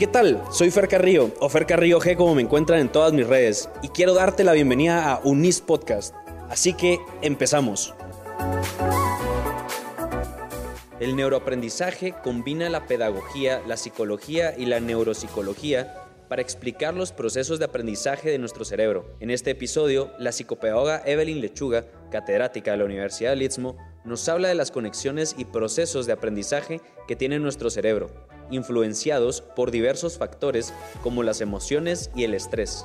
¿qué tal? Soy Fer Carrillo, o Fer Carrillo G como me encuentran en todas mis redes, y quiero darte la bienvenida a Unis Podcast. Así que empezamos. El neuroaprendizaje combina la pedagogía, la psicología y la neuropsicología para explicar los procesos de aprendizaje de nuestro cerebro. En este episodio, la psicopedagoga Evelyn Lechuga, catedrática de la Universidad del Istmo, nos habla de las conexiones y procesos de aprendizaje que tiene nuestro cerebro, influenciados por diversos factores como las emociones y el estrés.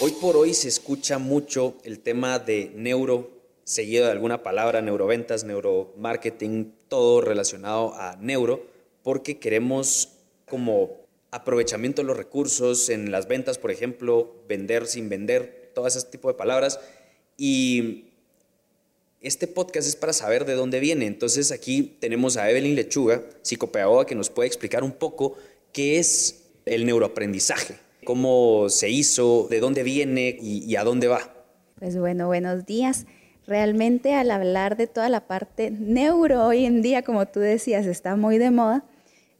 Hoy por hoy se escucha mucho el tema de neuro, seguido de alguna palabra, neuroventas, neuromarketing, todo relacionado a neuro, porque queremos como aprovechamiento de los recursos en las ventas, por ejemplo, vender sin vender, todo ese tipo de palabras. Y este podcast es para saber de dónde viene. Entonces aquí tenemos a Evelyn Lechuga, psicopedagoga, que nos puede explicar un poco qué es el neuroaprendizaje cómo se hizo, de dónde viene y, a dónde va. Pues bueno, buenos días. Realmente al hablar de toda la parte neuro hoy en día, como tú decías, está muy de moda,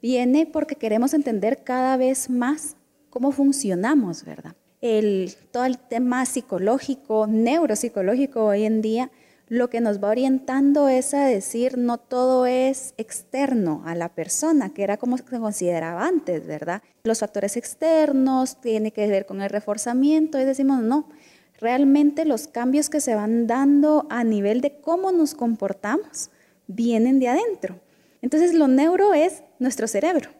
viene porque queremos entender cada vez más cómo funcionamos, ¿verdad? El, todo el tema psicológico, neuropsicológico hoy en día lo que nos va orientando es a decir no todo es externo a la persona, que era como se consideraba antes, ¿verdad? Los factores externos tienen que ver con el reforzamiento y decimos no, realmente los cambios que se van dando a nivel de cómo nos comportamos vienen de adentro. Entonces lo neuro es nuestro cerebro.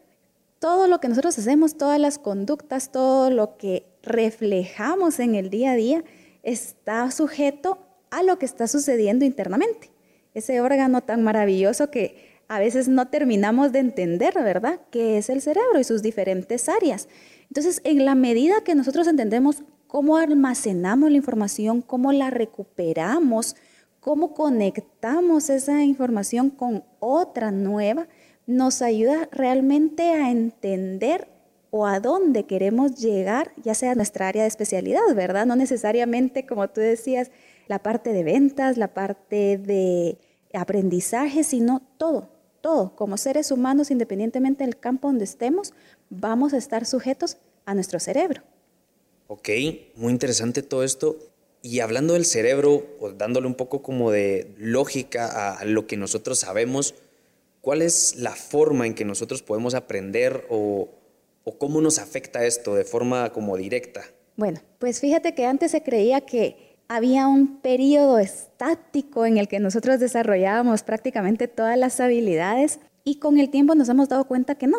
Todo lo que nosotros hacemos, todas las conductas, todo lo que reflejamos en el día a día está sujeto a lo que está sucediendo internamente. Ese órgano tan maravilloso que a veces no terminamos de entender, ¿verdad? Que es el cerebro y sus diferentes áreas. Entonces, en la medida que nosotros entendemos cómo almacenamos la información, cómo la recuperamos, cómo conectamos esa información con otra nueva, nos ayuda realmente a entender o a dónde queremos llegar, ya sea nuestra área de especialidad, ¿verdad? No necesariamente, como tú decías, la parte de ventas, la parte de aprendizaje, sino todo, todo. Como seres humanos, independientemente del campo donde estemos, vamos a estar sujetos a nuestro cerebro. Ok, muy interesante todo esto. Y hablando del cerebro, o dándole un poco como de lógica a lo que nosotros sabemos, ¿cuál es la forma en que nosotros podemos aprender o, o cómo nos afecta esto de forma como directa? Bueno, pues fíjate que antes se creía que había un periodo estático en el que nosotros desarrollábamos prácticamente todas las habilidades y con el tiempo nos hemos dado cuenta que no,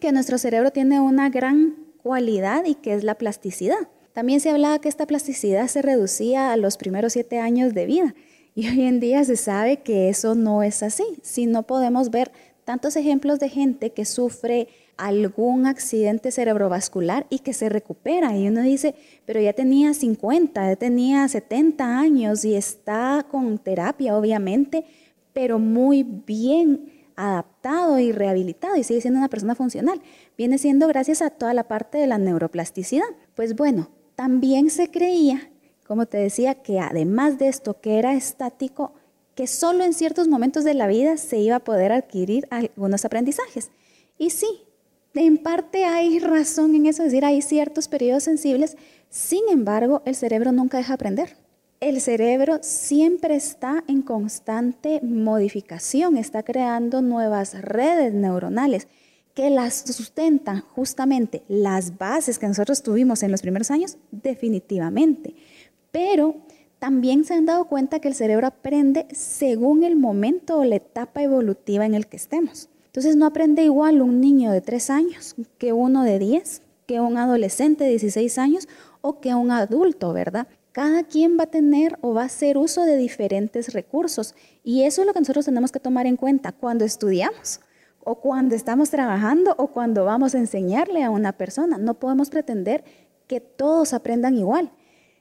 que nuestro cerebro tiene una gran cualidad y que es la plasticidad. También se hablaba que esta plasticidad se reducía a los primeros siete años de vida y hoy en día se sabe que eso no es así. Si no podemos ver tantos ejemplos de gente que sufre algún accidente cerebrovascular y que se recupera. Y uno dice, pero ya tenía 50, ya tenía 70 años y está con terapia, obviamente, pero muy bien adaptado y rehabilitado y sigue siendo una persona funcional. Viene siendo gracias a toda la parte de la neuroplasticidad. Pues bueno, también se creía, como te decía, que además de esto que era estático, que solo en ciertos momentos de la vida se iba a poder adquirir algunos aprendizajes. Y sí, en parte hay razón en eso, es decir, hay ciertos periodos sensibles, sin embargo, el cerebro nunca deja aprender. El cerebro siempre está en constante modificación, está creando nuevas redes neuronales que las sustentan justamente las bases que nosotros tuvimos en los primeros años, definitivamente. Pero también se han dado cuenta que el cerebro aprende según el momento o la etapa evolutiva en el que estemos. Entonces no aprende igual un niño de 3 años que uno de 10, que un adolescente de 16 años o que un adulto, ¿verdad? Cada quien va a tener o va a hacer uso de diferentes recursos y eso es lo que nosotros tenemos que tomar en cuenta cuando estudiamos o cuando estamos trabajando o cuando vamos a enseñarle a una persona. No podemos pretender que todos aprendan igual.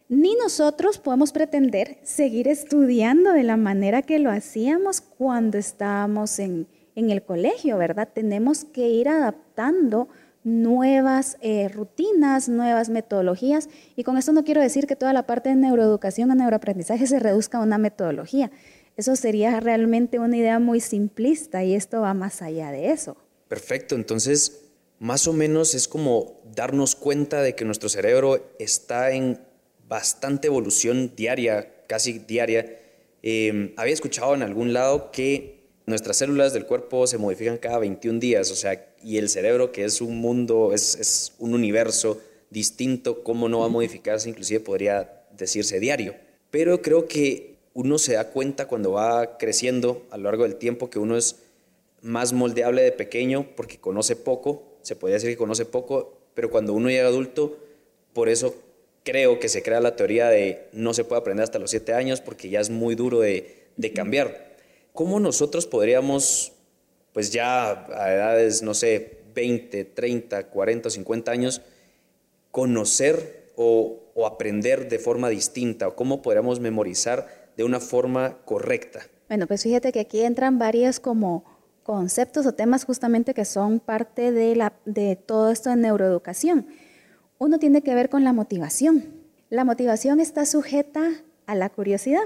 Ni nosotros podemos pretender seguir estudiando de la manera que lo hacíamos cuando estábamos en, en el colegio, ¿verdad? Tenemos que ir adaptando nuevas eh, rutinas, nuevas metodologías. Y con esto no quiero decir que toda la parte de neuroeducación o neuroaprendizaje se reduzca a una metodología. Eso sería realmente una idea muy simplista y esto va más allá de eso. Perfecto, entonces más o menos es como darnos cuenta de que nuestro cerebro está en bastante evolución diaria, casi diaria. Em, había escuchado en algún lado que nuestras células del cuerpo se modifican cada 21 días, o sea, y el cerebro, que es un mundo, es, es un universo distinto, ¿cómo no va a modificarse? Inclusive podría decirse diario. Pero creo que uno se da cuenta cuando va creciendo a lo largo del tiempo que uno es más moldeable de pequeño porque conoce poco, se podría decir que conoce poco, pero cuando uno llega adulto, por eso creo que se crea la teoría de no se puede aprender hasta los siete años porque ya es muy duro de, de cambiar. ¿Cómo nosotros podríamos, pues ya a edades, no sé, 20, 30, 40, 50 años, conocer o, o aprender de forma distinta? ¿O cómo podríamos memorizar de una forma correcta? Bueno, pues fíjate que aquí entran varias como conceptos o temas justamente que son parte de, la, de todo esto de neuroeducación. Uno tiene que ver con la motivación. La motivación está sujeta a la curiosidad.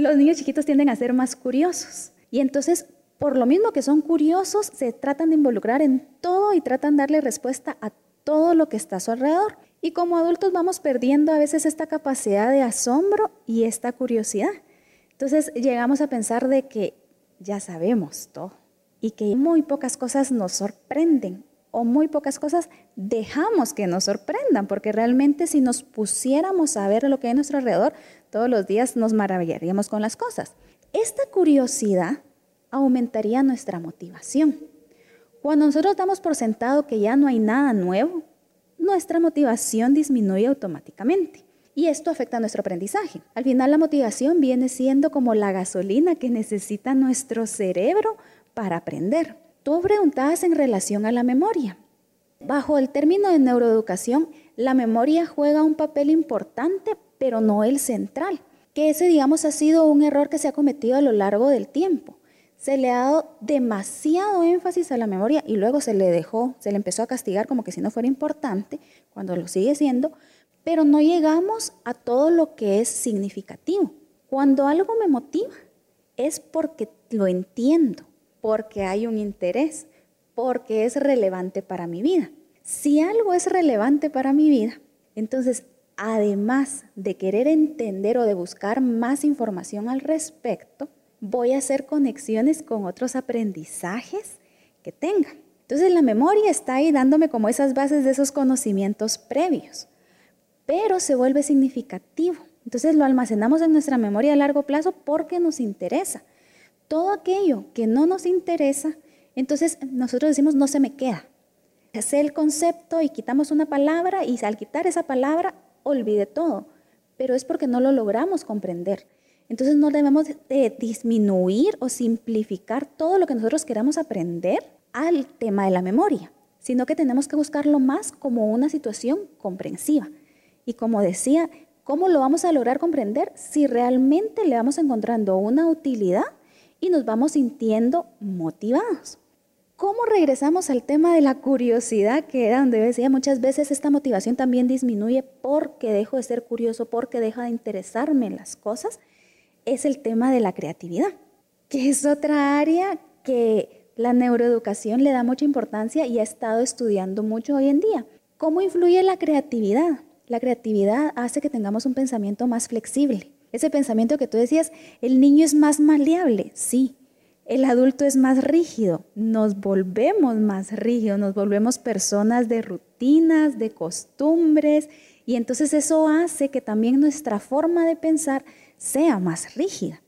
Los niños chiquitos tienden a ser más curiosos y entonces, por lo mismo que son curiosos, se tratan de involucrar en todo y tratan de darle respuesta a todo lo que está a su alrededor. Y como adultos vamos perdiendo a veces esta capacidad de asombro y esta curiosidad. Entonces llegamos a pensar de que ya sabemos todo y que muy pocas cosas nos sorprenden o muy pocas cosas dejamos que nos sorprendan, porque realmente si nos pusiéramos a ver lo que hay a nuestro alrededor, todos los días nos maravillaríamos con las cosas. Esta curiosidad aumentaría nuestra motivación. Cuando nosotros damos por sentado que ya no hay nada nuevo, nuestra motivación disminuye automáticamente. Y esto afecta a nuestro aprendizaje. Al final la motivación viene siendo como la gasolina que necesita nuestro cerebro para aprender. Tú preguntabas en relación a la memoria. Bajo el término de neuroeducación, la memoria juega un papel importante, pero no el central, que ese, digamos, ha sido un error que se ha cometido a lo largo del tiempo. Se le ha dado demasiado énfasis a la memoria y luego se le dejó, se le empezó a castigar como que si no fuera importante, cuando lo sigue siendo, pero no llegamos a todo lo que es significativo. Cuando algo me motiva, es porque lo entiendo, porque hay un interés, porque es relevante para mi vida. Si algo es relevante para mi vida, entonces además de querer entender o de buscar más información al respecto, voy a hacer conexiones con otros aprendizajes que tenga. Entonces la memoria está ahí dándome como esas bases de esos conocimientos previos, pero se vuelve significativo. Entonces lo almacenamos en nuestra memoria a largo plazo porque nos interesa todo aquello que no nos interesa, entonces nosotros decimos no se me queda. Sé el concepto y quitamos una palabra y al quitar esa palabra olvide todo, pero es porque no lo logramos comprender. Entonces no debemos de disminuir o simplificar todo lo que nosotros queramos aprender al tema de la memoria, sino que tenemos que buscarlo más como una situación comprensiva. Y como decía, ¿cómo lo vamos a lograr comprender si realmente le vamos encontrando una utilidad y nos vamos sintiendo motivados. ¿Cómo regresamos al tema de la curiosidad, que era donde decía muchas veces esta motivación también disminuye porque dejo de ser curioso, porque deja de interesarme en las cosas? Es el tema de la creatividad, que es otra área que la neuroeducación le da mucha importancia y ha estado estudiando mucho hoy en día. ¿Cómo influye la creatividad? La creatividad hace que tengamos un pensamiento más flexible, ese pensamiento que tú decías, el niño es más maleable, sí. El adulto es más rígido, nos volvemos más rígidos, nos volvemos personas de rutinas, de costumbres, y entonces eso hace que también nuestra forma de pensar sea más rígida.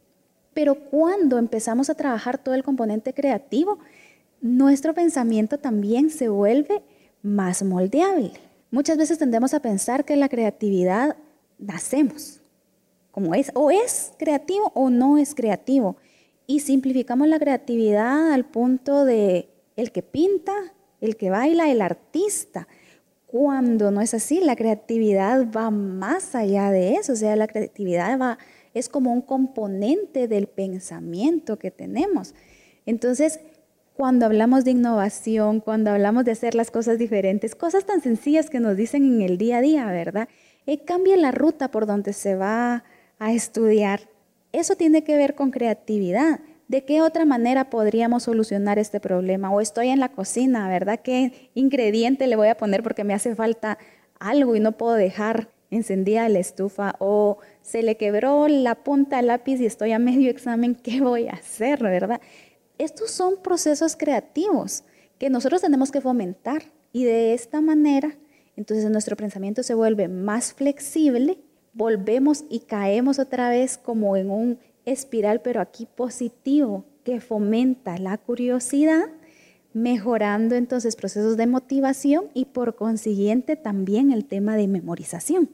Pero cuando empezamos a trabajar todo el componente creativo, nuestro pensamiento también se vuelve más moldeable. Muchas veces tendemos a pensar que la creatividad nacemos, como es, o es creativo o no es creativo. Y simplificamos la creatividad al punto de el que pinta, el que baila, el artista. Cuando no es así, la creatividad va más allá de eso, o sea, la creatividad va, es como un componente del pensamiento que tenemos. Entonces, cuando hablamos de innovación, cuando hablamos de hacer las cosas diferentes, cosas tan sencillas que nos dicen en el día a día, ¿verdad? Eh, cambia la ruta por donde se va a estudiar, Eso tiene que ver con creatividad. ¿De qué otra manera podríamos solucionar este problema? O estoy en la cocina, ¿verdad? ¿Qué ingrediente le voy a poner porque me hace falta algo y no puedo dejar encendida la estufa? O se le quebró la punta del lápiz y estoy a medio examen, ¿qué voy a hacer, verdad? Estos son procesos creativos que nosotros tenemos que fomentar y de esta manera, entonces nuestro pensamiento se vuelve más flexible, volvemos y caemos otra vez como en un espiral, pero aquí positivo, que fomenta la curiosidad, mejorando entonces procesos de motivación y por consiguiente también el tema de memorización.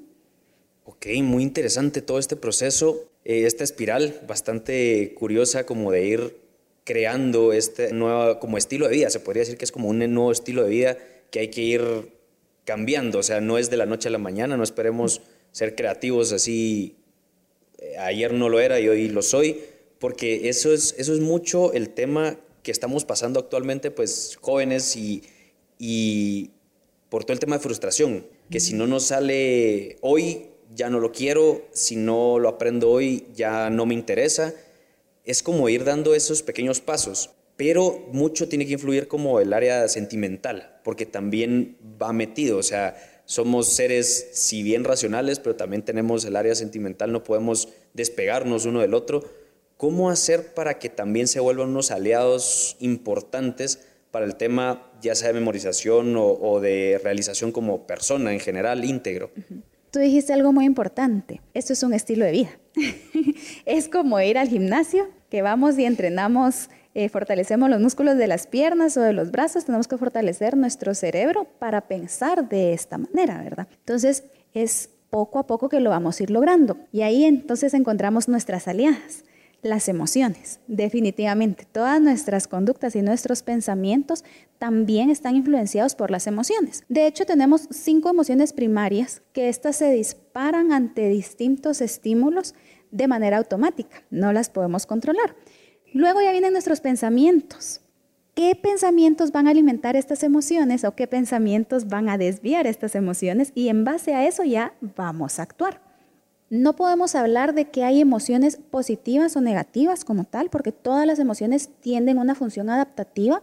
Ok, muy interesante todo este proceso, eh, esta espiral bastante curiosa como de ir creando este nuevo como estilo de vida, se podría decir que es como un nuevo estilo de vida que hay que ir cambiando, o sea, no es de la noche a la mañana, no esperemos ser creativos así eh, ayer no lo era y hoy lo soy, porque eso es, eso es mucho el tema que estamos pasando actualmente, pues jóvenes y, y por todo el tema de frustración, que si no nos sale hoy, ya no lo quiero, si no lo aprendo hoy, ya no me interesa. Es como ir dando esos pequeños pasos, pero mucho tiene que influir como el área sentimental, porque también va metido, o sea, somos seres, si bien racionales, pero también tenemos el área sentimental, no podemos despegarnos uno del otro. ¿Cómo hacer para que también se vuelvan unos aliados importantes para el tema, ya sea de memorización o, de realización como persona en general, íntegro? Tú dijiste algo muy importante. Esto es un estilo de vida. es como ir al gimnasio, que vamos y entrenamos eh, fortalecemos los músculos de las piernas o de los brazos, tenemos que fortalecer nuestro cerebro para pensar de esta manera, ¿verdad? Entonces, es poco a poco que lo vamos a ir logrando. Y ahí entonces encontramos nuestras aliadas, las emociones. Definitivamente, todas nuestras conductas y nuestros pensamientos también están influenciados por las emociones. De hecho, tenemos cinco emociones primarias que estas se disparan ante distintos estímulos de manera automática. No las podemos controlar. Luego ya vienen nuestros pensamientos. ¿Qué pensamientos van a alimentar estas emociones o qué pensamientos van a desviar estas emociones? Y en base a eso ya vamos a actuar. No podemos hablar de que hay emociones positivas o negativas como tal, porque todas las emociones tienen una función adaptativa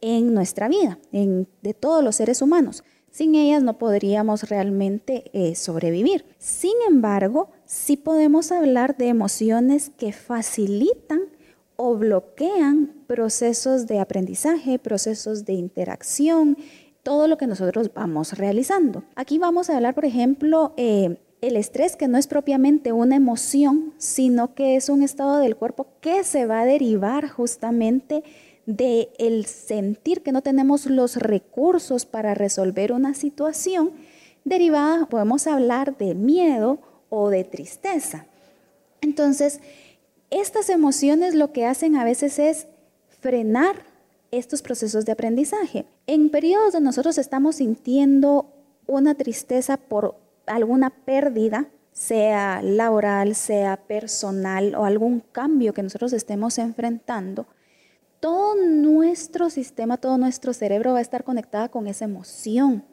en nuestra vida, en, de todos los seres humanos. Sin ellas no podríamos realmente eh, sobrevivir. Sin embargo, sí podemos hablar de emociones que facilitan o bloquean procesos de aprendizaje, procesos de interacción, todo lo que nosotros vamos realizando. Aquí vamos a hablar, por ejemplo, eh, el estrés, que no es propiamente una emoción, sino que es un estado del cuerpo que se va a derivar justamente de el sentir que no tenemos los recursos para resolver una situación derivada, podemos hablar de miedo o de tristeza. Entonces, estas emociones lo que hacen a veces es frenar estos procesos de aprendizaje. En periodos donde nosotros estamos sintiendo una tristeza por alguna pérdida, sea laboral, sea personal o algún cambio que nosotros estemos enfrentando, todo nuestro sistema, todo nuestro cerebro va a estar conectado con esa emoción.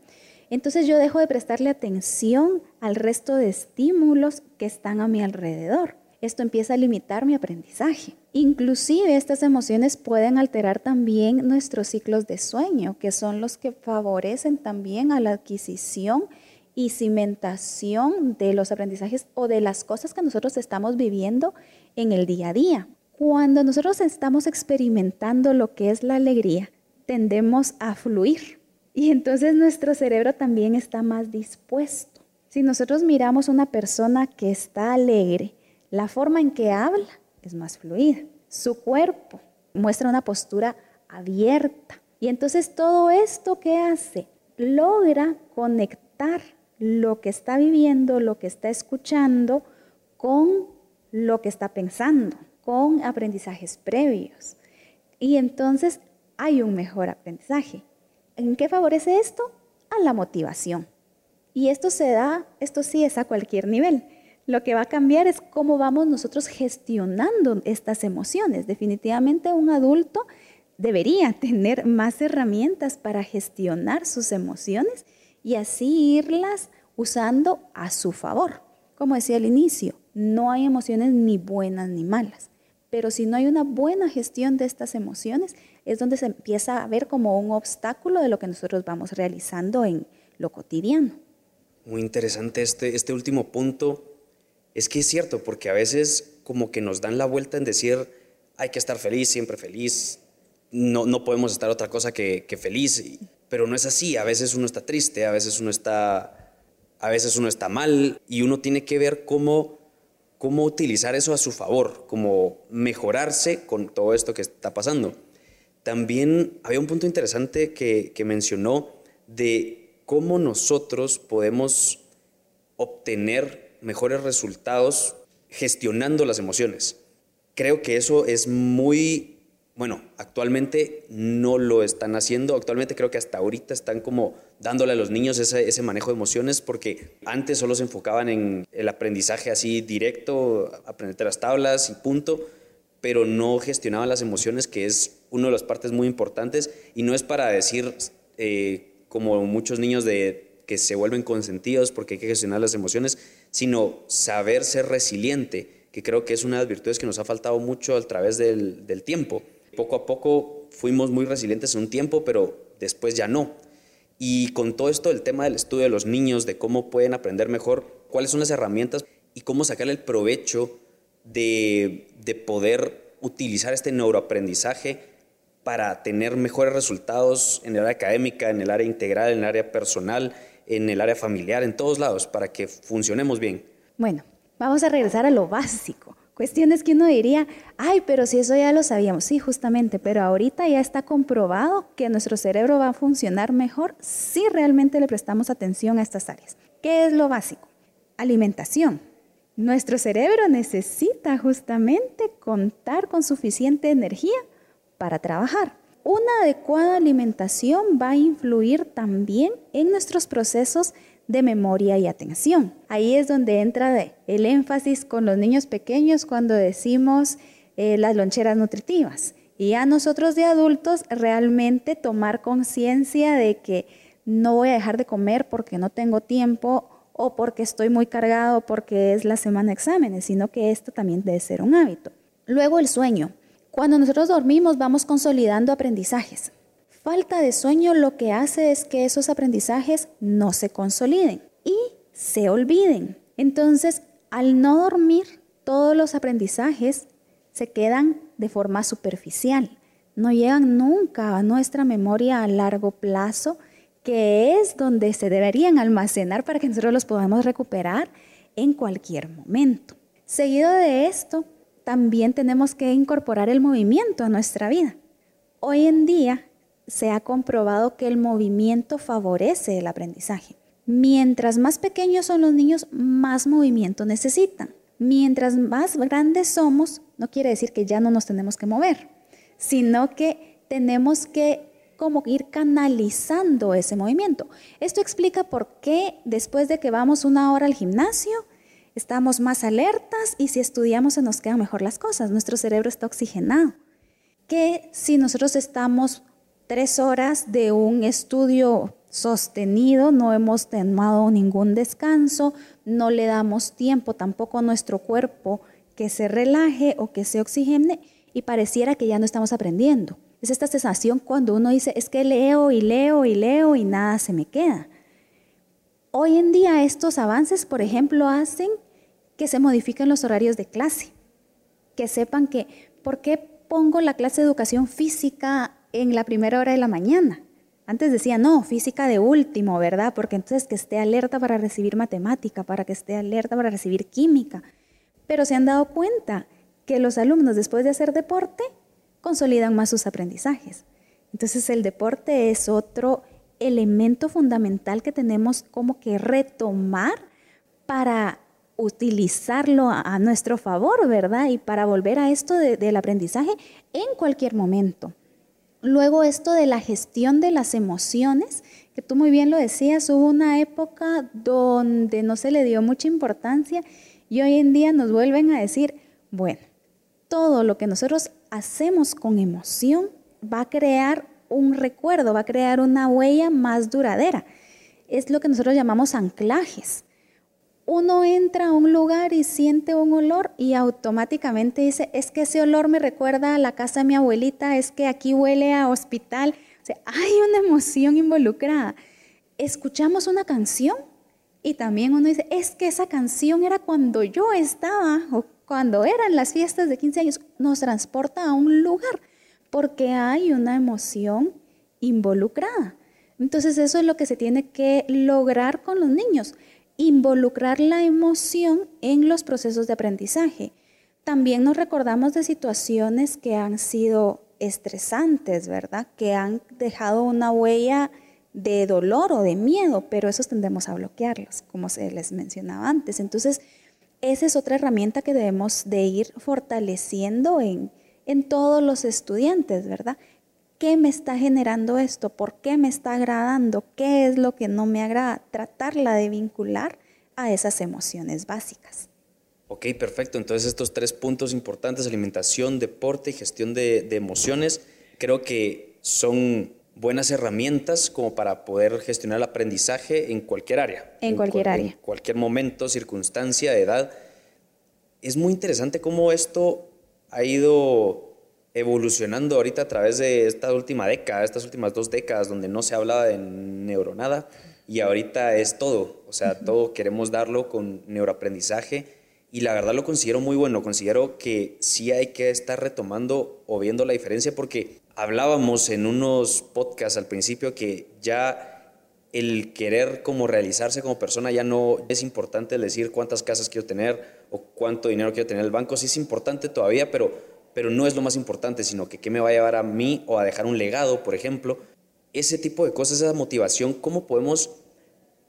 Entonces yo dejo de prestarle atención al resto de estímulos que están a mi alrededor esto empieza a limitar mi aprendizaje. Inclusive estas emociones pueden alterar también nuestros ciclos de sueño, que son los que favorecen también a la adquisición y cimentación de los aprendizajes o de las cosas que nosotros estamos viviendo en el día a día. Cuando nosotros estamos experimentando lo que es la alegría, tendemos a fluir y entonces nuestro cerebro también está más dispuesto. Si nosotros miramos una persona que está alegre, la forma en que habla es más fluida. Su cuerpo muestra una postura abierta. Y entonces todo esto que hace logra conectar lo que está viviendo, lo que está escuchando, con lo que está pensando, con aprendizajes previos. Y entonces hay un mejor aprendizaje. ¿En qué favorece esto? A la motivación. Y esto se da, esto sí es a cualquier nivel. Lo que va a cambiar es cómo vamos nosotros gestionando estas emociones. Definitivamente un adulto debería tener más herramientas para gestionar sus emociones y así irlas usando a su favor. Como decía al inicio, no hay emociones ni buenas ni malas. Pero si no hay una buena gestión de estas emociones, es donde se empieza a ver como un obstáculo de lo que nosotros vamos realizando en lo cotidiano. Muy interesante este, este último punto. Es que es cierto, porque a veces como que nos dan la vuelta en decir, hay que estar feliz, siempre feliz, no, no podemos estar otra cosa que, que feliz, pero no es así. A veces uno está triste, a veces uno está, a veces uno está mal y uno tiene que ver cómo cómo utilizar eso a su favor, cómo mejorarse con todo esto que está pasando. También había un punto interesante que, mencionó de cómo nosotros podemos obtener mejores resultados gestionando las emociones. Creo que eso es muy bueno, actualmente no lo están haciendo. Actualmente creo que hasta ahorita están como dándole a los niños ese, manejo de emociones porque antes solo se enfocaban en el aprendizaje así directo, aprender las tablas y punto, pero no gestionaban las emociones, que es una de las partes muy importantes. Y no es para decir, eh, como muchos niños de que se vuelven consentidos porque hay que gestionar las emociones, sino saber ser resiliente, que creo que es una de las virtudes que nos ha faltado mucho a través del, del tiempo poco a poco fuimos muy resilientes en un tiempo, pero después ya no. Y con todo esto del tema del estudio de los niños, de cómo pueden aprender mejor, cuáles son las herramientas y cómo sacarle el provecho de, de poder utilizar este neuroaprendizaje para tener mejores resultados en el área académica, en el área integral, en el área personal, en el área familiar, en todos lados, para que funcionemos bien. Bueno, vamos a regresar a lo básico. Cuestiones que uno diría, ay, pero si eso ya lo sabíamos, sí, justamente, pero ahorita ya está comprobado que nuestro cerebro va a funcionar mejor si realmente le prestamos atención a estas áreas. ¿Qué es lo básico? Alimentación. Nuestro cerebro necesita justamente contar con suficiente energía para trabajar. Una adecuada alimentación va a influir también en nuestros procesos de memoria y atención. Ahí es donde entra el énfasis con los niños pequeños cuando decimos eh, las loncheras nutritivas. Y a nosotros de adultos realmente tomar conciencia de que no voy a dejar de comer porque no tengo tiempo o porque estoy muy cargado porque es la semana de exámenes, sino que esto también debe ser un hábito. Luego el sueño. Cuando nosotros dormimos vamos consolidando aprendizajes falta de sueño lo que hace es que esos aprendizajes no se consoliden y se olviden. Entonces, al no dormir, todos los aprendizajes se quedan de forma superficial, no llegan nunca a nuestra memoria a largo plazo, que es donde se deberían almacenar para que nosotros los podamos recuperar en cualquier momento. Seguido de esto, también tenemos que incorporar el movimiento a nuestra vida. Hoy en día se ha comprobado que el movimiento favorece el aprendizaje. Mientras más pequeños son los niños, más movimiento necesitan. Mientras más grandes somos, no quiere decir que ya no nos tenemos que mover, sino que tenemos que como ir canalizando ese movimiento. Esto explica por qué después de que vamos una hora al gimnasio, estamos más alertas y si estudiamos se nos quedan mejor las cosas. Nuestro cerebro está oxigenado. Que si nosotros estamos tres horas de un estudio sostenido, no hemos tomado ningún descanso, no le damos tiempo tampoco a nuestro cuerpo que se relaje o que se oxigene y pareciera que ya no estamos aprendiendo. Es esta sensación cuando uno dice, es que leo y leo y leo y nada se me queda. Hoy en día estos avances, por ejemplo, hacen que se modifiquen los horarios de clase, que sepan que, ¿por qué pongo la clase de educación física en la primera hora de la mañana. Antes decía, no, física de último, ¿verdad? Porque entonces que esté alerta para recibir matemática, para que esté alerta para recibir química. Pero se han dado cuenta que los alumnos después de hacer deporte consolidan más sus aprendizajes. Entonces el deporte es otro elemento fundamental que tenemos como que retomar para utilizarlo a, nuestro favor, ¿verdad? Y para volver a esto del aprendizaje en cualquier momento. Luego esto de la gestión de las emociones, que tú muy bien lo decías, hubo una época donde no se le dio mucha importancia y hoy en día nos vuelven a decir, bueno, todo lo que nosotros hacemos con emoción va a crear un recuerdo, va a crear una huella más duradera. Es lo que nosotros llamamos anclajes. Uno entra a un lugar y siente un olor y automáticamente dice, es que ese olor me recuerda a la casa de mi abuelita, es que aquí huele a hospital. Hay una emoción involucrada. Escuchamos una canción y también uno dice, es que esa canción era cuando yo estaba o cuando eran las fiestas de 15 años, nos transporta a un lugar porque hay una emoción involucrada. Entonces eso es lo que se tiene que lograr con los niños involucrar la emoción en los procesos de aprendizaje. También nos recordamos de situaciones que han sido estresantes, ¿verdad? Que han dejado una huella de dolor o de miedo, pero esos tendemos a bloquearlos, como se les mencionaba antes. Entonces, esa es otra herramienta que debemos de ir fortaleciendo en, en todos los estudiantes, ¿verdad? ¿Qué me está generando esto? ¿Por qué me está agradando? ¿Qué es lo que no me agrada? Tratarla de vincular a esas emociones básicas. Ok, perfecto. Entonces estos tres puntos importantes, alimentación, deporte y gestión de, emociones, creo que son buenas herramientas como para poder gestionar el aprendizaje en cualquier área. En, cualquier área. En cualquier momento, circunstancia, edad. Es muy interesante cómo esto ha ido evolucionando ahorita a través de esta última década, estas últimas dos décadas, donde no se hablaba de neuronada y ahorita es todo, o sea, todo queremos darlo con neuroaprendizaje y la verdad lo considero muy bueno, considero que sí hay que estar retomando o viendo la diferencia porque hablábamos en unos podcasts al principio que ya el querer como realizarse como persona ya no es importante decir cuántas casas quiero tener o cuánto dinero quiero tener en el banco, sí es importante todavía, pero pero no es lo más importante, sino que qué me va a llevar a mí o a dejar un legado, por ejemplo. Ese tipo de cosas, esa motivación, ¿cómo podemos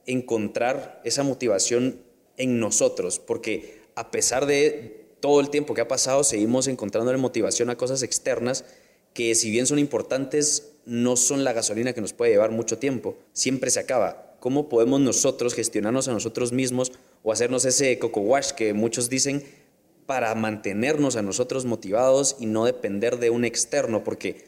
encontrar esa motivación en nosotros? Porque a pesar de todo el tiempo que ha pasado, seguimos encontrando la motivación a cosas externas que si bien son importantes, no son la gasolina que nos puede llevar mucho tiempo. Siempre se acaba. ¿Cómo podemos nosotros gestionarnos a nosotros mismos o hacernos ese coco wash que muchos dicen para mantenernos a nosotros motivados y no depender de un externo, porque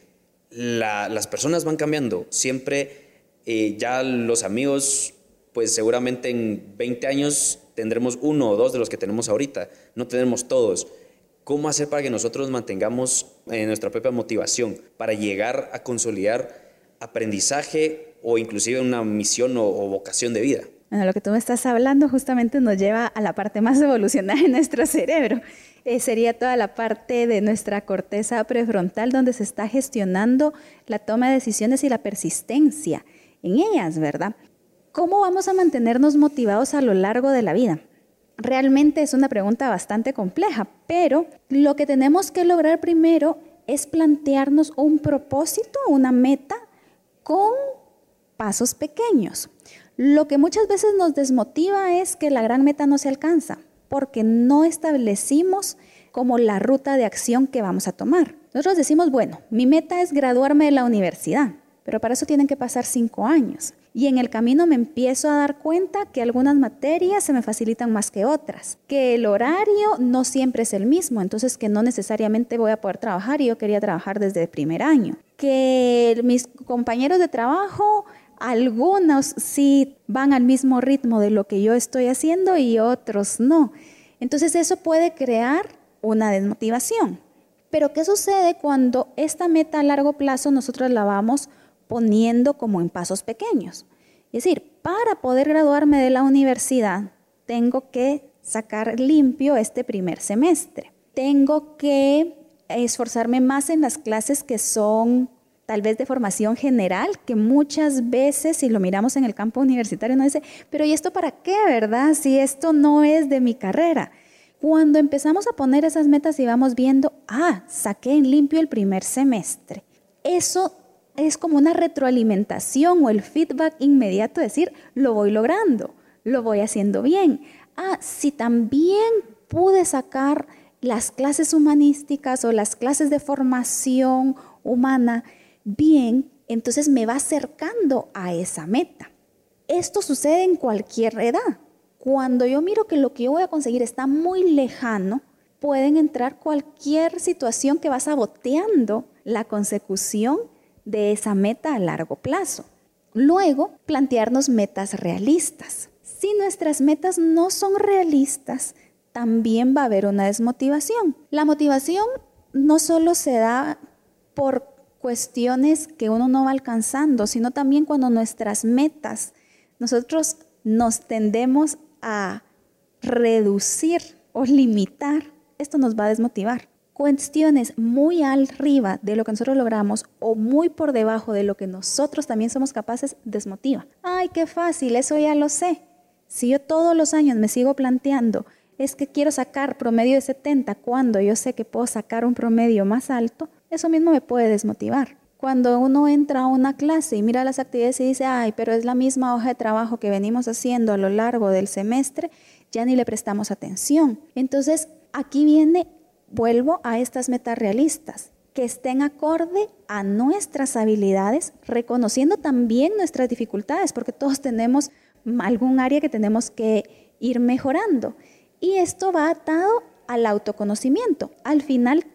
las personas van cambiando. Siempre eh, ya los amigos, pues seguramente en 20 años tendremos uno o dos de los que tenemos ahorita, no tenemos todos. ¿Cómo hacer para que nosotros mantengamos eh, nuestra propia motivación para llegar a consolidar aprendizaje o inclusive una misión o vocación de vida? Bueno, lo que tú me estás hablando justamente nos lleva a la parte más evolucionada de nuestro cerebro. Eh, sería toda la parte de nuestra corteza prefrontal donde se está gestionando la toma de decisiones y la persistencia en ellas, ¿verdad? ¿Cómo vamos a mantenernos motivados a lo largo de la vida? Realmente es una pregunta bastante compleja, pero lo que tenemos que lograr primero es plantearnos un propósito, una meta con pasos pequeños. Lo que muchas veces nos desmotiva es que la gran meta no se alcanza, porque no establecimos como la ruta de acción que vamos a tomar. Nosotros decimos, bueno, mi meta es graduarme de la universidad, pero para eso tienen que pasar cinco años. Y en el camino me empiezo a dar cuenta que algunas materias se me facilitan más que otras, que el horario no siempre es el mismo, entonces que no necesariamente voy a poder trabajar y yo quería trabajar desde el primer año, que mis compañeros de trabajo algunos sí van al mismo ritmo de lo que yo estoy haciendo y otros no. Entonces eso puede crear una desmotivación. Pero ¿qué sucede cuando esta meta a largo plazo nosotros la vamos poniendo como en pasos pequeños? Es decir, para poder graduarme de la universidad, tengo que sacar limpio este primer semestre. Tengo que esforzarme más en las clases que son tal vez de formación general, que muchas veces, si lo miramos en el campo universitario, no dice, pero ¿y esto para qué, verdad? Si esto no es de mi carrera. Cuando empezamos a poner esas metas y vamos viendo, ah, saqué en limpio el primer semestre, eso es como una retroalimentación o el feedback inmediato, decir, lo voy logrando, lo voy haciendo bien. Ah, si también pude sacar las clases humanísticas o las clases de formación humana, bien, entonces me va acercando a esa meta. Esto sucede en cualquier edad. Cuando yo miro que lo que yo voy a conseguir está muy lejano, pueden entrar cualquier situación que va saboteando la consecución de esa meta a largo plazo. Luego, plantearnos metas realistas. Si nuestras metas no son realistas, también va a haber una desmotivación. La motivación no solo se da por cuestiones que uno no va alcanzando, sino también cuando nuestras metas, nosotros nos tendemos a reducir o limitar, esto nos va a desmotivar. Cuestiones muy arriba de lo que nosotros logramos o muy por debajo de lo que nosotros también somos capaces, desmotiva. Ay, qué fácil, eso ya lo sé. Si yo todos los años me sigo planteando, es que quiero sacar promedio de 70 cuando yo sé que puedo sacar un promedio más alto, eso mismo me puede desmotivar. Cuando uno entra a una clase y mira las actividades y dice, ay, pero es la misma hoja de trabajo que venimos haciendo a lo largo del semestre, ya ni le prestamos atención. Entonces, aquí viene, vuelvo a estas metas realistas, que estén acorde a nuestras habilidades, reconociendo también nuestras dificultades, porque todos tenemos algún área que tenemos que ir mejorando. Y esto va atado al autoconocimiento. Al final,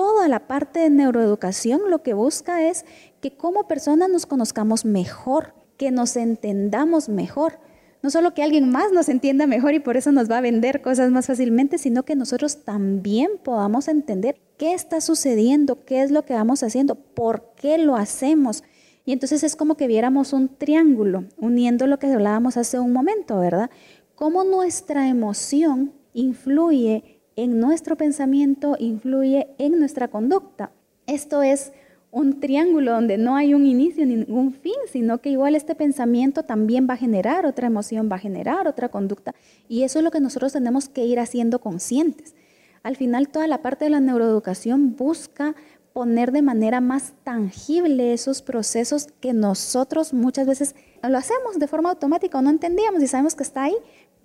toda la parte de neuroeducación lo que busca es que como personas nos conozcamos mejor, que nos entendamos mejor. No solo que alguien más nos entienda mejor y por eso nos va a vender cosas más fácilmente, sino que nosotros también podamos entender qué está sucediendo, qué es lo que vamos haciendo, por qué lo hacemos. Y entonces es como que viéramos un triángulo uniendo lo que hablábamos hace un momento, ¿verdad? Cómo nuestra emoción influye en nuestro pensamiento, influye en nuestra conducta. Esto es un triángulo donde no hay un inicio ni ningún fin, sino que igual este pensamiento también va a generar otra emoción, va a generar otra conducta. Y eso es lo que nosotros tenemos que ir haciendo conscientes. Al final, toda la parte de la neuroeducación busca poner de manera más tangible esos procesos que nosotros muchas veces lo hacemos de forma automática o no entendíamos y sabemos que está ahí,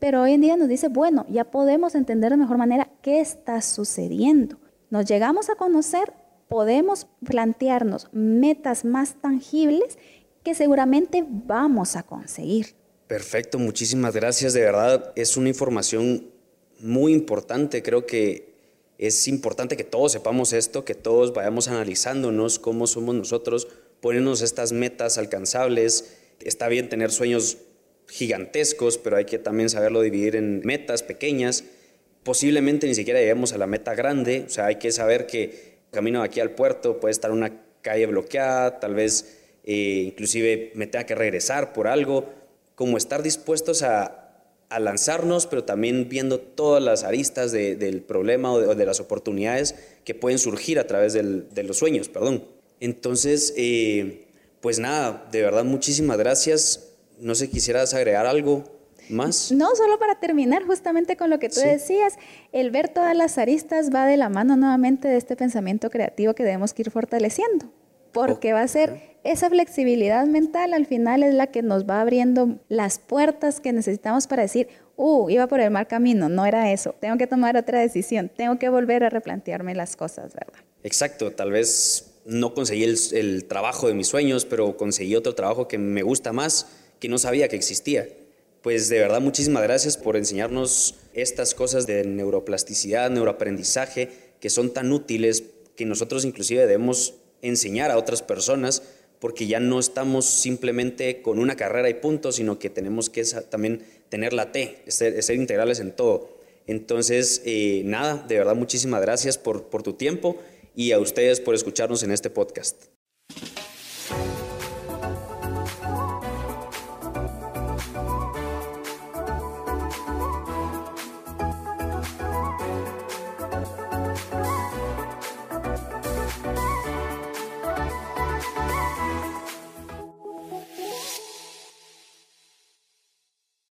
pero hoy en día nos dice, bueno, ya podemos entender de mejor manera qué está sucediendo. Nos llegamos a conocer, podemos plantearnos metas más tangibles que seguramente vamos a conseguir. Perfecto, muchísimas gracias. De verdad, es una información muy importante. Creo que es importante que todos sepamos esto, que todos vayamos analizándonos cómo somos nosotros, ponernos estas metas alcanzables. Está bien tener sueños gigantescos, pero hay que también saberlo dividir en metas pequeñas. Posiblemente ni siquiera lleguemos a la meta grande, o sea, hay que saber que camino aquí al puerto puede estar una calle bloqueada, tal vez eh, inclusive me tenga que regresar por algo, como estar dispuestos a, lanzarnos, pero también viendo todas las aristas del problema o de, las oportunidades que pueden surgir a través de los sueños, perdón. Entonces, eh, pues nada, de verdad muchísimas gracias no sé, quisieras agregar algo más. No, solo para terminar justamente con lo que tú decías, el ver todas las aristas va de la mano nuevamente de este pensamiento creativo que debemos ir fortaleciendo, porque va a ser esa flexibilidad mental al final es la que nos va abriendo las puertas que necesitamos para decir, uh, iba por el mal camino, no era eso, tengo que tomar otra decisión, tengo que volver a replantearme las cosas, ¿verdad? Exacto, tal vez no conseguí el, el trabajo de mis sueños, pero conseguí otro trabajo que me gusta más que no sabía que existía. Pues de verdad muchísimas gracias por enseñarnos estas cosas de neuroplasticidad, neuroaprendizaje, que son tan útiles que nosotros inclusive debemos enseñar a otras personas porque ya no estamos simplemente con una carrera y punto, sino que tenemos que también tener la T, ser, integrales en todo. Entonces, eh, nada, de verdad muchísimas gracias por tu tiempo y a ustedes por escucharnos en este podcast.